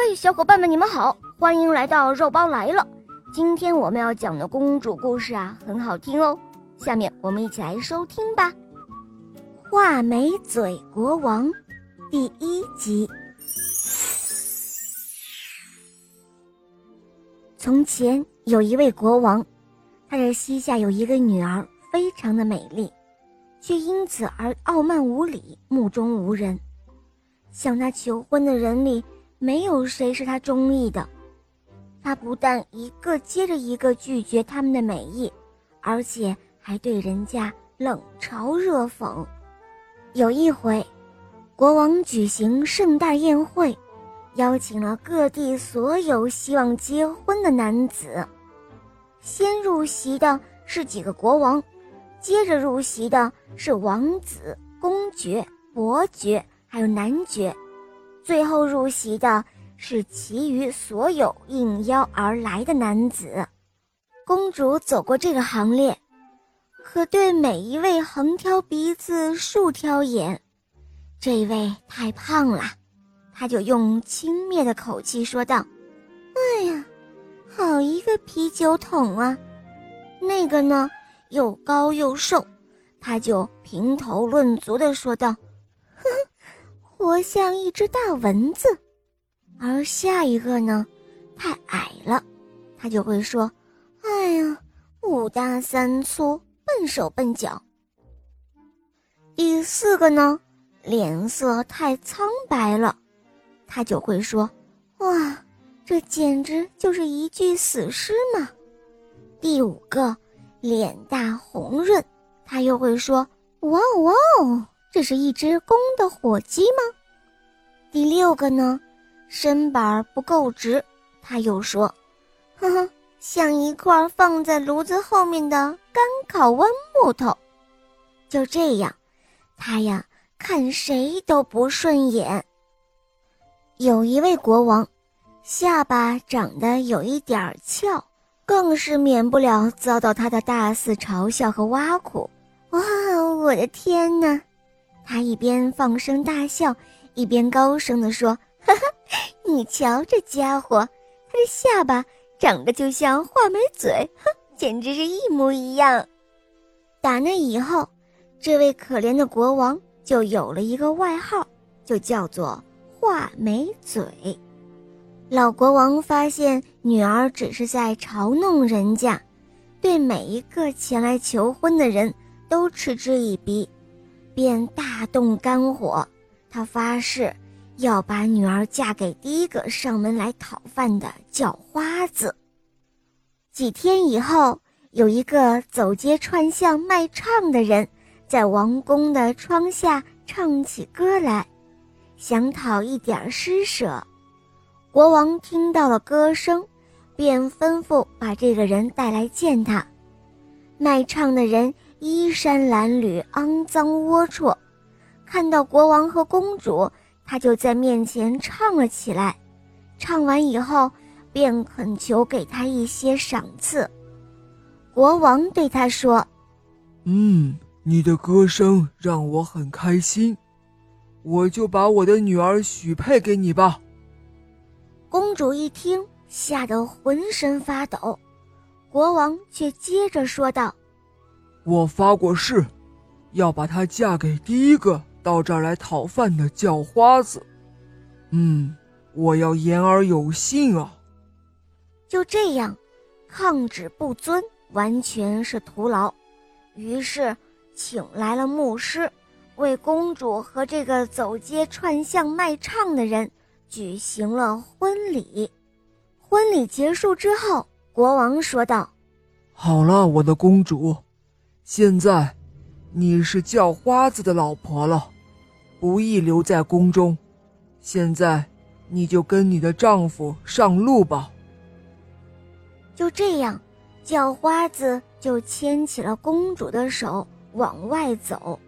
嘿，小伙伴们，你们好，欢迎来到肉包来了。今天我们要讲的公主故事啊，很好听哦。下面我们一起来收听吧，《画眉嘴国王》第一集。从前有一位国王，他的膝下有一个女儿，非常的美丽，却因此而傲慢无礼，目中无人。向他求婚的人里。没有谁是他中意的，他不但一个接着一个拒绝他们的美意，而且还对人家冷嘲热讽。有一回，国王举行盛大宴会，邀请了各地所有希望结婚的男子。先入席的是几个国王，接着入席的是王子、公爵、伯爵，还有男爵。最后入席的是其余所有应邀而来的男子。公主走过这个行列，可对每一位横挑鼻子竖挑眼。这位太胖了，她就用轻蔑的口气说道：“哎呀，好一个啤酒桶啊！”那个呢，又高又瘦，她就评头论足的说道：“。”活像一只大蚊子，而下一个呢，太矮了，他就会说：“哎呀，五大三粗，笨手笨脚。”第四个呢，脸色太苍白了，他就会说：“哇，这简直就是一具死尸嘛。”第五个，脸大红润，他又会说：“哇哦哇哦。”这是一只公的火鸡吗？第六个呢，身板不够直，他又说：“呵呵，像一块放在炉子后面的干烤豌木头。”就这样，他呀看谁都不顺眼。有一位国王，下巴长得有一点翘，更是免不了遭到他的大肆嘲笑和挖苦。哇，我的天哪！他一边放声大笑，一边高声地说：“哈哈，你瞧这家伙，他的下巴长得就像画眉嘴，哼，简直是一模一样。”打那以后，这位可怜的国王就有了一个外号，就叫做“画眉嘴”。老国王发现女儿只是在嘲弄人家，对每一个前来求婚的人都嗤之以鼻。便大动肝火，他发誓要把女儿嫁给第一个上门来讨饭的叫花子。几天以后，有一个走街串巷卖唱的人，在王宫的窗下唱起歌来，想讨一点施舍。国王听到了歌声，便吩咐把这个人带来见他。卖唱的人。衣衫褴褛、肮脏龌龊，看到国王和公主，他就在面前唱了起来。唱完以后，便恳求给他一些赏赐。国王对他说：“嗯，你的歌声让我很开心，我就把我的女儿许配给你吧。”公主一听，吓得浑身发抖。国王却接着说道。我发过誓，要把她嫁给第一个到这儿来讨饭的叫花子。嗯，我要言而有信啊。就这样，抗旨不遵完全是徒劳。于是，请来了牧师，为公主和这个走街串巷卖唱的人举行了婚礼。婚礼结束之后，国王说道：“好了，我的公主。”现在，你是叫花子的老婆了，不宜留在宫中。现在，你就跟你的丈夫上路吧。就这样，叫花子就牵起了公主的手往外走，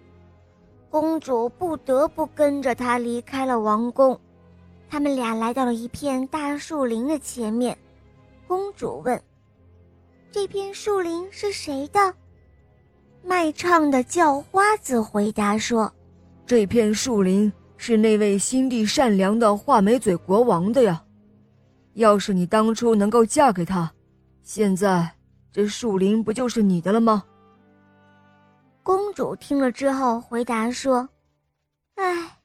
公主不得不跟着他离开了王宫。他们俩来到了一片大树林的前面，公主问：“这片树林是谁的？”卖唱的叫花子回答说：“这片树林是那位心地善良的画眉嘴国王的呀。要是你当初能够嫁给他，现在这树林不就是你的了吗？”公主听了之后回答说：“哎，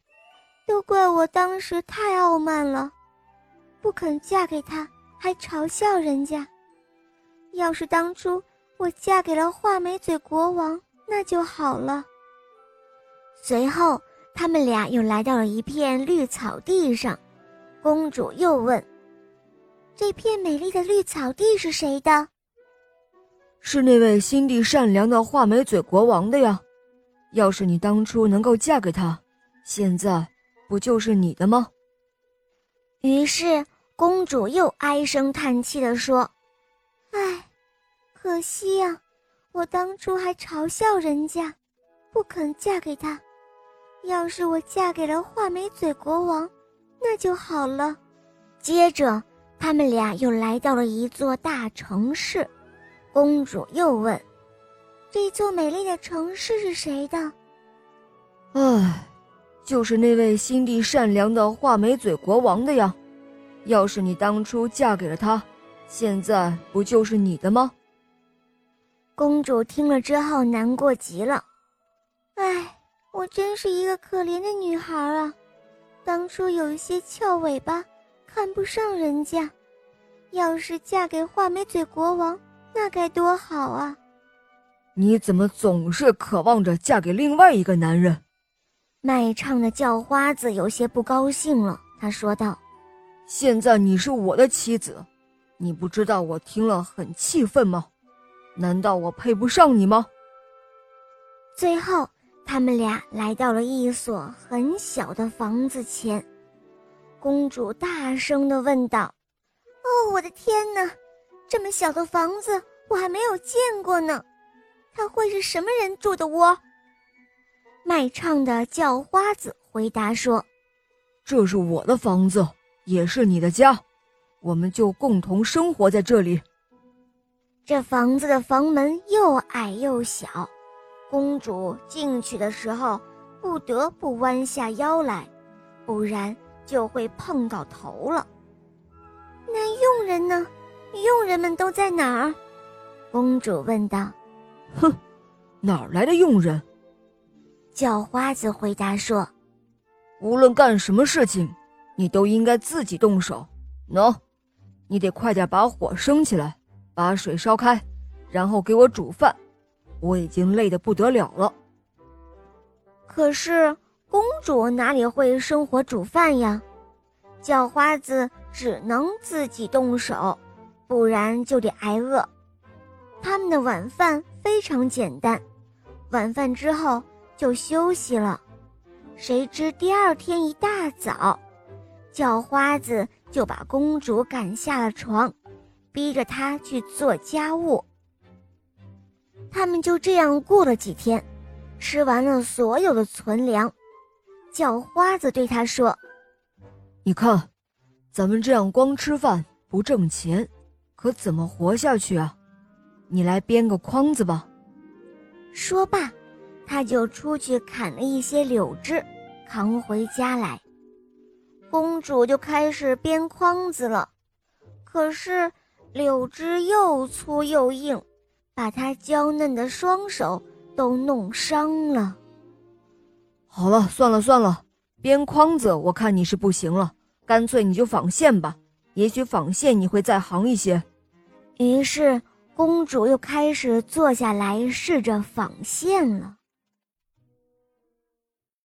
都怪我当时太傲慢了，不肯嫁给他，还嘲笑人家。要是当初我嫁给了画眉嘴国王，那就好了。”随后，他们俩又来到了一片绿草地上。公主又问：“这片美丽的绿草地是谁的？”是那位心地善良的画眉嘴国王的呀，要是你当初能够嫁给他，现在不就是你的吗？于是公主又唉声叹气地说：“唉，可惜呀，我当初还嘲笑人家，不肯嫁给他。要是我嫁给了画眉嘴国王，那就好了。”接着，他们俩又来到了一座大城市。公主又问：“这座美丽的城市是谁的？”“唉，就是那位心地善良的画眉嘴国王的呀。要是你当初嫁给了他，现在不就是你的吗？”公主听了之后难过极了。“唉，我真是一个可怜的女孩啊！当初有一些翘尾巴，看不上人家。要是嫁给画眉嘴国王……”那该多好啊！你怎么总是渴望着嫁给另外一个男人？卖唱的叫花子有些不高兴了，他说道：“现在你是我的妻子，你不知道我听了很气愤吗？难道我配不上你吗？”最后，他们俩来到了一所很小的房子前，公主大声的问道：“哦，我的天哪！”这么小的房子我还没有见过呢，它会是什么人住的窝？卖唱的叫花子回答说：“这是我的房子，也是你的家，我们就共同生活在这里。”这房子的房门又矮又小，公主进去的时候不得不弯下腰来，不然就会碰到头了。那佣人呢？佣人们都在哪儿？公主问道。“哼，哪儿来的佣人？”叫花子回答说：“无论干什么事情，你都应该自己动手。喏，你得快点把火升起来，把水烧开，然后给我煮饭。我已经累得不得了了。”可是公主哪里会生火煮饭呀？叫花子只能自己动手。不然就得挨饿。他们的晚饭非常简单，晚饭之后就休息了。谁知第二天一大早，叫花子就把公主赶下了床，逼着他去做家务。他们就这样过了几天，吃完了所有的存粮。叫花子对他说：“你看，咱们这样光吃饭不挣钱。”可怎么活下去啊？你来编个筐子吧。说罢，他就出去砍了一些柳枝，扛回家来。公主就开始编筐子了。可是柳枝又粗又硬，把她娇嫩的双手都弄伤了。好了，算了算了，编筐子我看你是不行了，干脆你就纺线吧。也许纺线你会在行一些。于是公主又开始坐下来试着纺线了。